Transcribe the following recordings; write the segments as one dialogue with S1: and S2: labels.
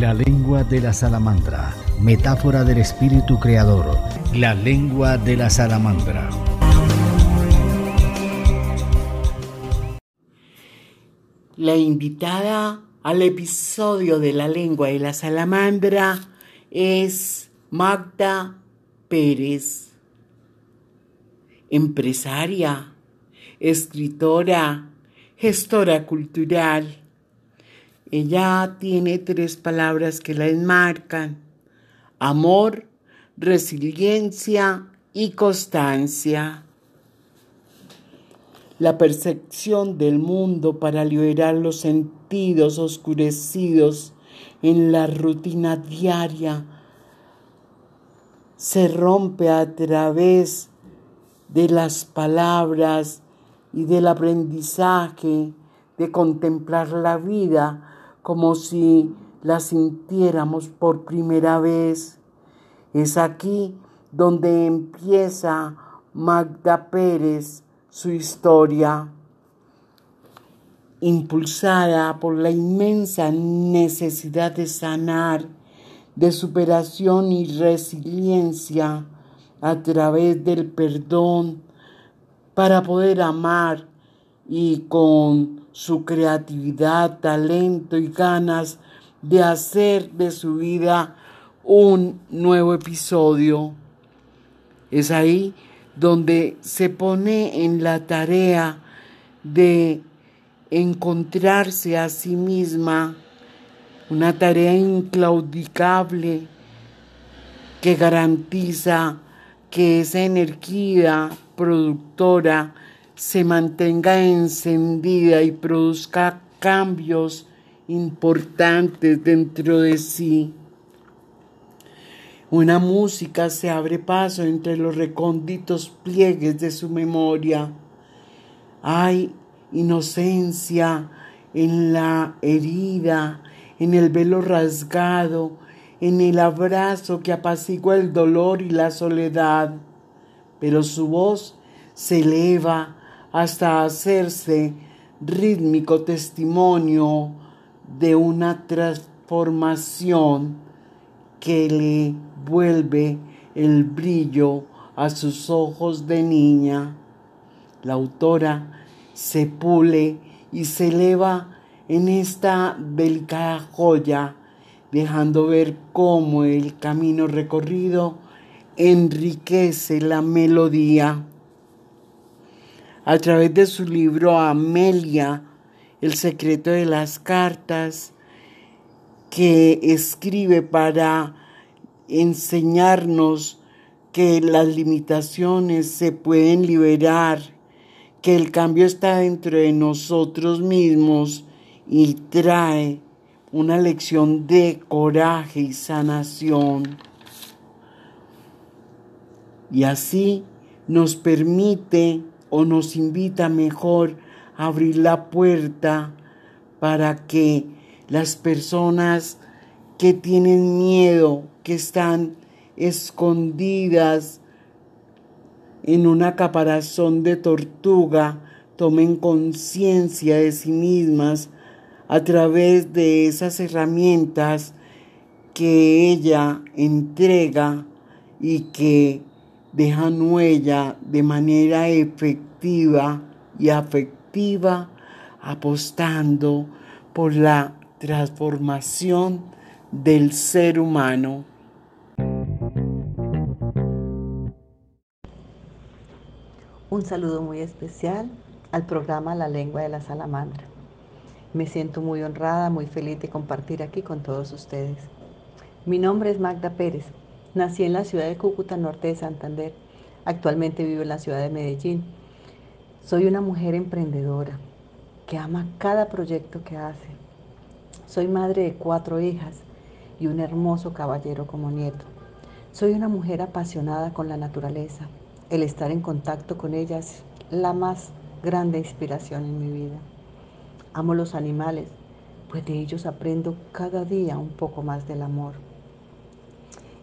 S1: La lengua de la salamandra, metáfora del espíritu creador. La lengua de la salamandra.
S2: La invitada al episodio de La lengua de la salamandra es Magda Pérez, empresaria, escritora, gestora cultural. Ella tiene tres palabras que la enmarcan. Amor, resiliencia y constancia. La percepción del mundo para liberar los sentidos oscurecidos en la rutina diaria se rompe a través de las palabras y del aprendizaje de contemplar la vida como si la sintiéramos por primera vez. Es aquí donde empieza Magda Pérez su historia, impulsada por la inmensa necesidad de sanar, de superación y resiliencia a través del perdón para poder amar y con su creatividad, talento y ganas de hacer de su vida un nuevo episodio. Es ahí donde se pone en la tarea de encontrarse a sí misma, una tarea inclaudicable que garantiza que esa energía productora se mantenga encendida y produzca cambios importantes dentro de sí. Una música se abre paso entre los recónditos pliegues de su memoria. Hay inocencia en la herida, en el velo rasgado, en el abrazo que apacigua el dolor y la soledad. Pero su voz se eleva hasta hacerse rítmico testimonio de una transformación que le vuelve el brillo a sus ojos de niña. La autora se pule y se eleva en esta delicada joya, dejando ver cómo el camino recorrido enriquece la melodía a través de su libro Amelia, El secreto de las cartas, que escribe para enseñarnos que las limitaciones se pueden liberar, que el cambio está dentro de nosotros mismos y trae una lección de coraje y sanación. Y así nos permite o nos invita mejor a abrir la puerta para que las personas que tienen miedo, que están escondidas en una caparazón de tortuga, tomen conciencia de sí mismas a través de esas herramientas que ella entrega y que dejan huella de manera efectiva y afectiva, apostando por la transformación del ser humano.
S3: Un saludo muy especial al programa La lengua de la salamandra. Me siento muy honrada, muy feliz de compartir aquí con todos ustedes. Mi nombre es Magda Pérez Nací en la ciudad de Cúcuta, norte de Santander. Actualmente vivo en la ciudad de Medellín. Soy una mujer emprendedora que ama cada proyecto que hace. Soy madre de cuatro hijas y un hermoso caballero como nieto. Soy una mujer apasionada con la naturaleza. El estar en contacto con ella es la más grande inspiración en mi vida. Amo los animales, pues de ellos aprendo cada día un poco más del amor.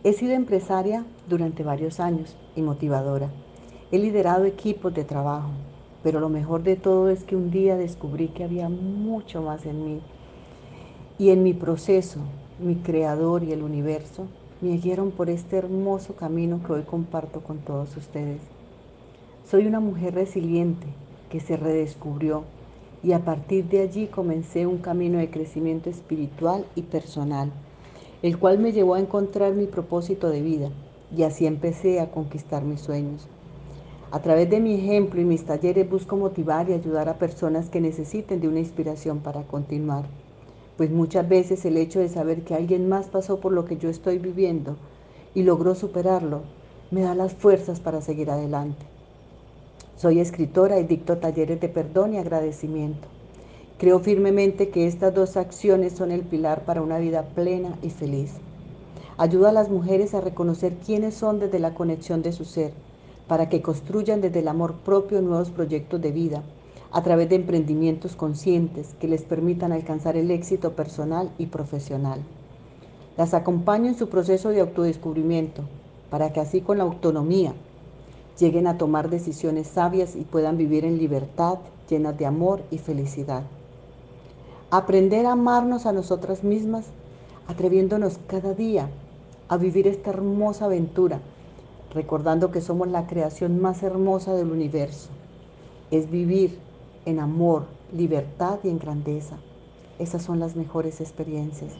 S3: He sido empresaria durante varios años y motivadora. He liderado equipos de trabajo, pero lo mejor de todo es que un día descubrí que había mucho más en mí. Y en mi proceso mi creador y el universo me guiaron por este hermoso camino que hoy comparto con todos ustedes. Soy una mujer resiliente que se redescubrió y a partir de allí comencé un camino de crecimiento espiritual y personal, el cual me llevó a encontrar mi propósito de vida y así empecé a conquistar mis sueños. A través de mi ejemplo y mis talleres busco motivar y ayudar a personas que necesiten de una inspiración para continuar, pues muchas veces el hecho de saber que alguien más pasó por lo que yo estoy viviendo y logró superarlo, me da las fuerzas para seguir adelante. Soy escritora y dicto talleres de perdón y agradecimiento. Creo firmemente que estas dos acciones son el pilar para una vida plena y feliz. Ayuda a las mujeres a reconocer quiénes son desde la conexión de su ser para que construyan desde el amor propio nuevos proyectos de vida a través de emprendimientos conscientes que les permitan alcanzar el éxito personal y profesional. Las acompaño en su proceso de autodescubrimiento para que así con la autonomía lleguen a tomar decisiones sabias y puedan vivir en libertad, llenas de amor y felicidad. Aprender a amarnos a nosotras mismas, atreviéndonos cada día a vivir esta hermosa aventura recordando que somos la creación más hermosa del universo. Es vivir en amor, libertad y en grandeza. Esas son las mejores experiencias.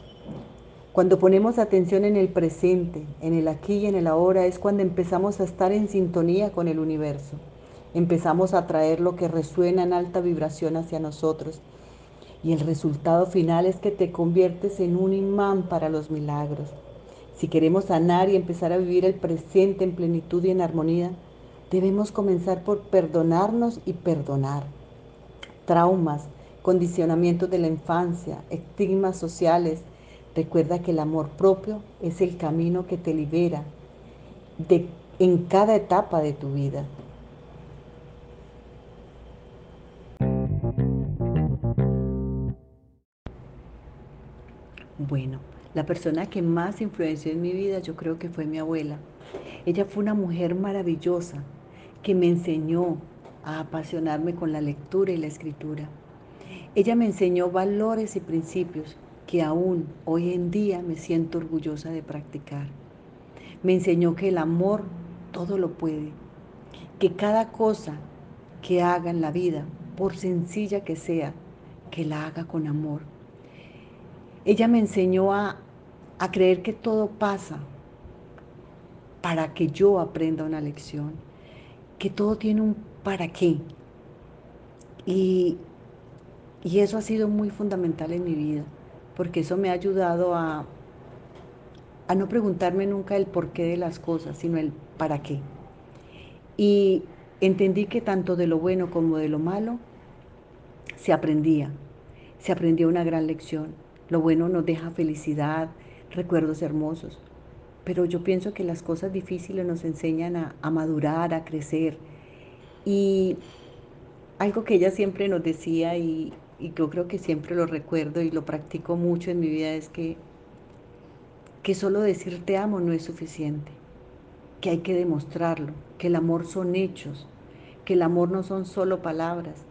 S3: Cuando ponemos atención en el presente, en el aquí y en el ahora, es cuando empezamos a estar en sintonía con el universo. Empezamos a traer lo que resuena en alta vibración hacia nosotros. Y el resultado final es que te conviertes en un imán para los milagros. Si queremos sanar y empezar a vivir el presente en plenitud y en armonía, debemos comenzar por perdonarnos y perdonar. Traumas, condicionamientos de la infancia, estigmas sociales. Recuerda que el amor propio es el camino que te libera de, en cada etapa de tu vida. Bueno, la persona que más influenció en mi vida yo creo que fue mi abuela. Ella fue una mujer maravillosa que me enseñó a apasionarme con la lectura y la escritura. Ella me enseñó valores y principios que aún hoy en día me siento orgullosa de practicar. Me enseñó que el amor todo lo puede, que cada cosa que haga en la vida, por sencilla que sea, que la haga con amor. Ella me enseñó a a creer que todo pasa para que yo aprenda una lección, que todo tiene un para qué. Y, y eso ha sido muy fundamental en mi vida, porque eso me ha ayudado a, a no preguntarme nunca el porqué de las cosas, sino el para qué. Y entendí que tanto de lo bueno como de lo malo se aprendía, se aprendió una gran lección. Lo bueno nos deja felicidad, recuerdos hermosos. Pero yo pienso que las cosas difíciles nos enseñan a, madurar, a crecer. Y algo que ella siempre nos decía y, y yo creo que siempre lo recuerdo y lo practico mucho en mi vida es que, que solo decir te amo no es suficiente, que hay que demostrarlo, que el amor son hechos, que el amor no son solo palabras,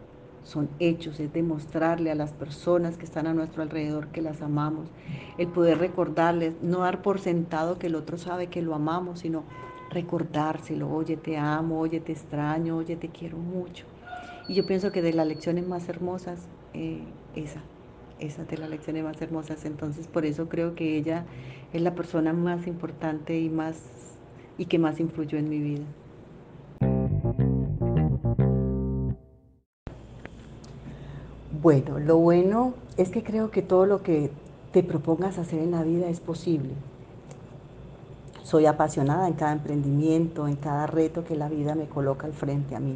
S3: son hechos, es demostrarle a las personas que están a nuestro alrededor que las amamos, el poder recordarles, no dar por sentado que el otro sabe que lo amamos, sino recordárselo, oye, te amo, oye, te extraño, oye, te quiero mucho. Y yo pienso que de las lecciones más hermosas, eh, esa, esa de las lecciones más hermosas, entonces por eso creo que ella es la persona más importante y más y que más influyó en mi vida. Bueno, lo bueno es que creo que todo lo que te propongas hacer en la vida es posible. Soy apasionada en cada emprendimiento, en cada reto que la vida me coloca al frente a mí.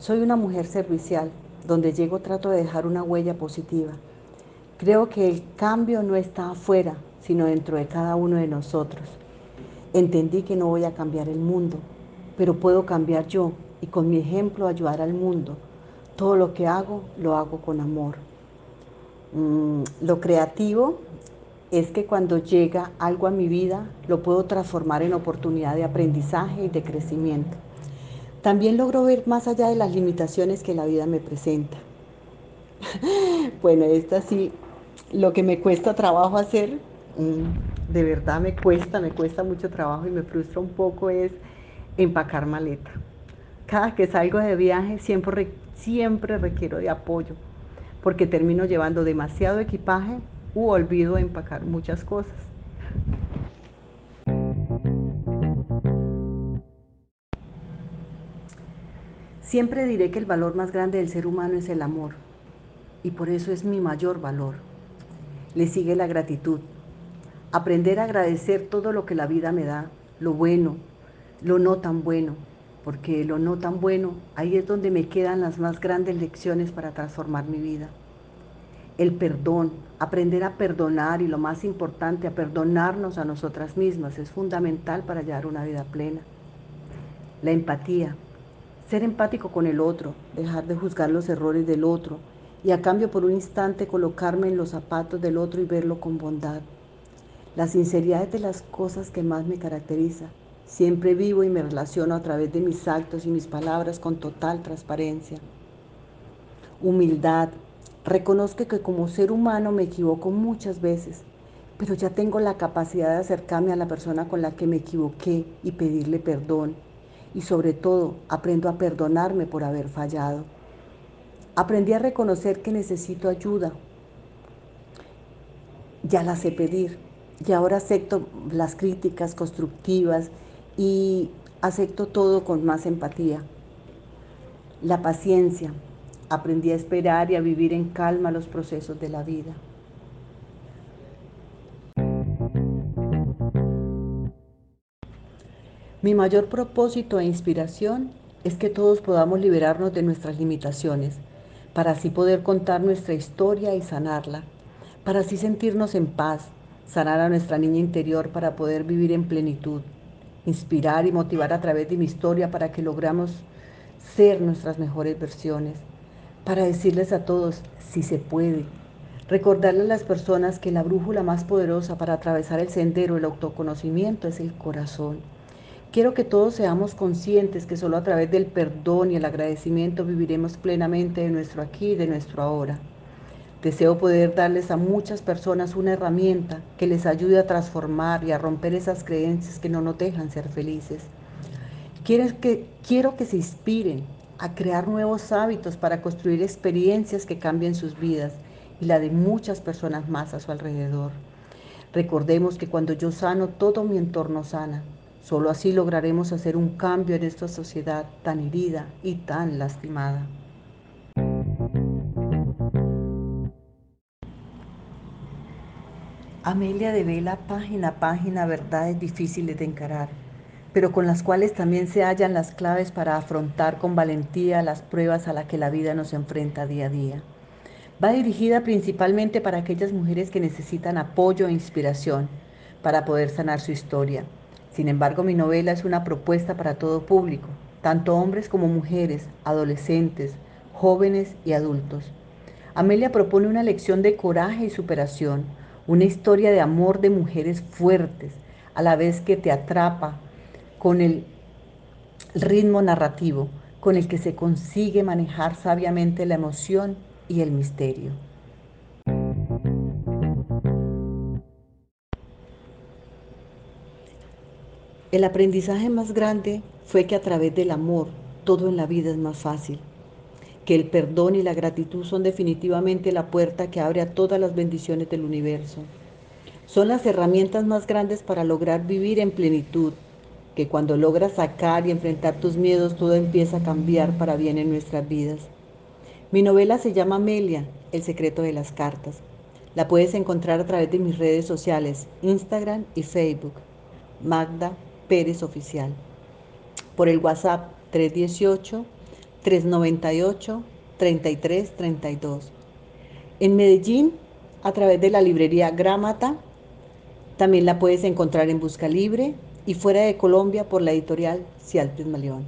S3: Soy una mujer servicial, donde llego trato de dejar una huella positiva. Creo que el cambio no está afuera, sino dentro de cada uno de nosotros. Entendí que no voy a cambiar el mundo, pero puedo cambiar yo y con mi ejemplo ayudar al mundo todo lo que hago, lo hago con amor. Mm, lo creativo es que cuando llega algo a mi vida, lo puedo transformar en oportunidad de aprendizaje y de crecimiento. También logro ver más allá de las limitaciones que la vida me presenta. bueno, esta sí, lo que me cuesta trabajo hacer, mm, de verdad me cuesta, me cuesta mucho trabajo y me frustra un poco es empacar maleta. Cada que salgo de viaje siempre, siempre requiero de apoyo porque termino llevando demasiado equipaje u olvido empacar muchas cosas. Siempre diré que el valor más grande del ser humano es el amor y por eso es mi mayor valor. Le sigue la gratitud. Aprender a agradecer todo lo que la vida me da, lo bueno, lo no tan bueno, porque lo no tan bueno, ahí es donde me quedan las más grandes lecciones para transformar mi vida. El perdón, aprender a perdonar y lo más importante, a perdonarnos a nosotras mismas es fundamental para llevar una vida plena. La empatía, ser empático con el otro, dejar de juzgar los errores del otro y a cambio por un instante colocarme en los zapatos del otro y verlo con bondad. La sinceridad es de las cosas que más me caracteriza Siempre vivo y me relaciono a través de mis actos y mis palabras con total transparencia. Humildad. Reconozco que como ser humano me equivoco muchas veces, pero ya tengo la capacidad de acercarme a la persona con la que me equivoqué y pedirle perdón. Y sobre todo, aprendo a perdonarme por haber fallado. Aprendí a reconocer que necesito ayuda. Ya la sé pedir. Y ahora acepto las críticas constructivas y acepto todo con más empatía. La paciencia. Aprendí a esperar y a vivir en calma los procesos de la vida. Mi mayor propósito e inspiración es que todos podamos liberarnos de nuestras limitaciones, para así poder contar nuestra historia y sanarla, para así sentirnos en paz, sanar a nuestra niña interior para poder vivir en plenitud inspirar y motivar a través de mi historia para que logramos ser nuestras mejores versiones, para decirles a todos si se puede, recordarle a las personas que la brújula más poderosa para atravesar el sendero del autoconocimiento es el corazón. Quiero que todos seamos conscientes que solo a través del perdón y el agradecimiento viviremos plenamente de nuestro aquí y de nuestro ahora. Deseo poder darles a muchas personas una herramienta que les ayude a transformar y a romper esas creencias que no nos dejan ser felices. Quiero que, se inspiren a crear nuevos hábitos para construir experiencias que cambien sus vidas y la de muchas personas más a su alrededor. Recordemos que cuando yo sano, todo mi entorno sana. Solo así lograremos hacer un cambio en esta sociedad tan herida y tan lastimada. Amelia devela página a página verdades difíciles de encarar, pero con las cuales también se hallan las claves para afrontar con valentía las pruebas a las que la vida nos enfrenta día a día. Va dirigida principalmente para aquellas mujeres que necesitan apoyo e inspiración para poder sanar su historia. Sin embargo, mi novela es una propuesta para todo público, tanto hombres como mujeres, adolescentes, jóvenes y adultos. Amelia propone una lección de coraje y superación, una historia de amor de mujeres fuertes, a la vez que te atrapa con el ritmo narrativo con el que se consigue manejar sabiamente la emoción y el misterio. El aprendizaje más grande fue que a través del amor todo en la vida es más fácil que el perdón y la gratitud son definitivamente la puerta que abre a todas las bendiciones del universo. Son las herramientas más grandes para lograr vivir en plenitud, que cuando logras sacar y enfrentar tus miedos todo empieza a cambiar para bien en nuestras vidas. Mi novela se llama Amelia, El secreto de las cartas. La puedes encontrar a través de mis redes sociales, Instagram y Facebook, Magda Pérez Oficial. Por el WhatsApp 318 398-3332. En Medellín, a través de la librería Grámata, también la puedes encontrar en Busca Libre y fuera de Colombia por la editorial Cialtes Maleón.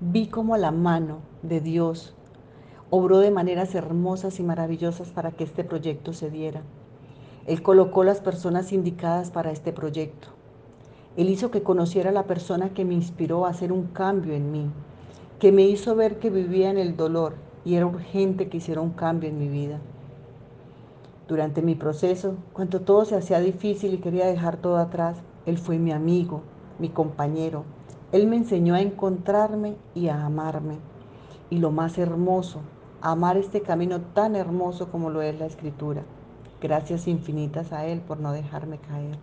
S3: Vi como la mano de Dios obró de maneras hermosas y maravillosas para que este proyecto se diera. Él colocó las personas indicadas para este proyecto. Él hizo que conociera a la persona que me inspiró a hacer un cambio en mí. que me hizo ver que vivía en el dolor y era urgente que hiciera un cambio en mi vida. Durante mi proceso, cuando todo se hacía difícil y quería dejar todo atrás, Él fue mi amigo, mi compañero. Él me enseñó a encontrarme y a amarme. Y lo más hermoso, amar este camino tan hermoso como lo es la escritura. Gracias infinitas a Él por no dejarme caer.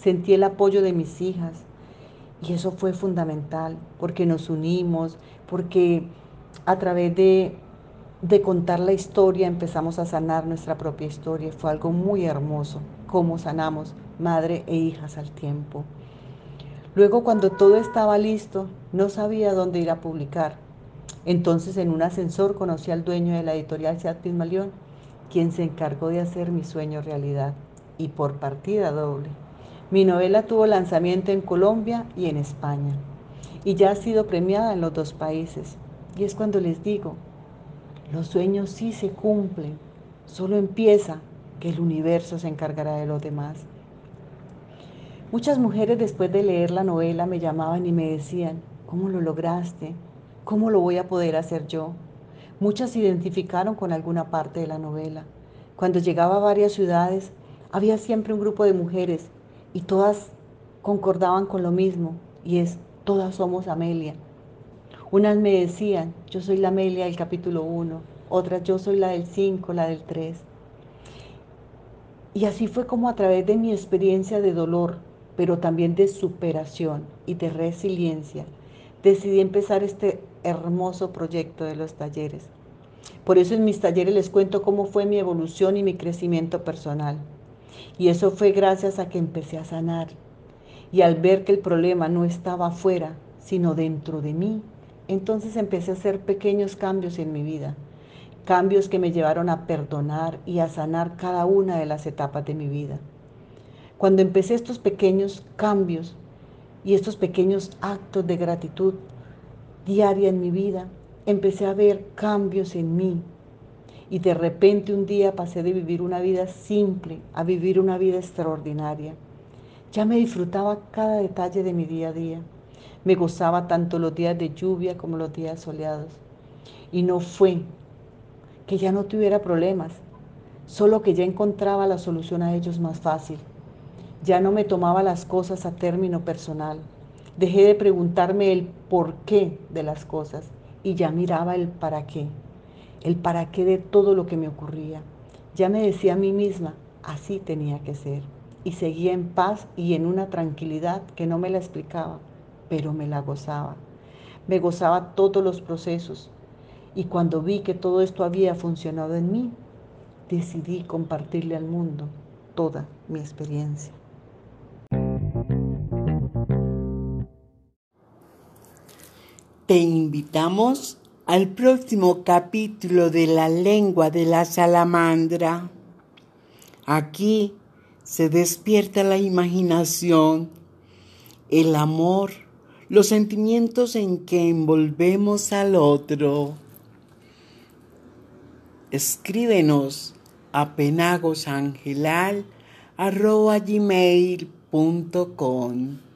S3: Sentí el apoyo de mis hijas y eso fue fundamental porque nos unimos, porque a través de, de contar la historia empezamos a sanar nuestra propia historia. Fue algo muy hermoso, cómo sanamos madre e hijas al tiempo. Luego cuando todo estaba listo, no sabía dónde ir a publicar. Entonces en un ascensor conocí al dueño de la editorial Seat Malión, quien se encargó de hacer mi sueño realidad y por partida doble. Mi novela tuvo lanzamiento en Colombia y en España y ya ha sido premiada en los dos países. Y es cuando les digo, los sueños sí se cumplen, solo empieza que el universo se encargará de los demás. Muchas mujeres después de leer la novela me llamaban y me decían, ¿cómo lo lograste? ¿Cómo lo voy a poder hacer yo? Muchas se identificaron con alguna parte de la novela. Cuando llegaba a varias ciudades, había siempre un grupo de mujeres y todas concordaban con lo mismo, y es, todas somos Amelia. Unas me decían, yo soy la Amelia del capítulo 1, otras yo soy la del 5, la del 3. Y así fue como a través de mi experiencia de dolor, pero también de superación y de resiliencia, decidí empezar este hermoso proyecto de los talleres. Por eso en mis talleres les cuento cómo fue mi evolución y mi crecimiento personal. Y eso fue gracias a que empecé a sanar. Y al ver que el problema no estaba afuera, sino dentro de mí, entonces empecé a hacer pequeños cambios en mi vida, cambios que me llevaron a perdonar y a sanar cada una de las etapas de mi vida. Cuando empecé estos pequeños cambios y estos pequeños actos de gratitud diaria en mi vida, empecé a ver cambios en mí. Y de repente un día pasé de vivir una vida simple a vivir una vida extraordinaria. Ya me disfrutaba cada detalle de mi día a día. Me gozaba tanto los días de lluvia como los días soleados. Y no fue que ya no tuviera problemas, solo que ya encontraba la solución a ellos más fácil. Ya no me tomaba las cosas a término personal. Dejé de preguntarme el por qué de las cosas y ya miraba el para qué, el para qué de todo lo que me ocurría. Ya me decía a mí misma, así tenía que ser. Y seguía en paz y en una tranquilidad que no me la explicaba pero me la gozaba. Me gozaba todos los procesos y cuando vi que todo esto había funcionado en mí, decidí compartirle al mundo toda mi experiencia.
S2: Te invitamos al próximo capítulo de la lengua de la salamandra. Aquí se despierta la imaginación, el amor, los sentimientos en que envolvemos al otro. Escríbenos a penagosangelal.com.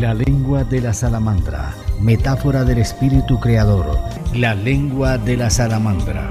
S1: La lengua de la salamandra, metáfora del espíritu creador, la lengua de la salamandra.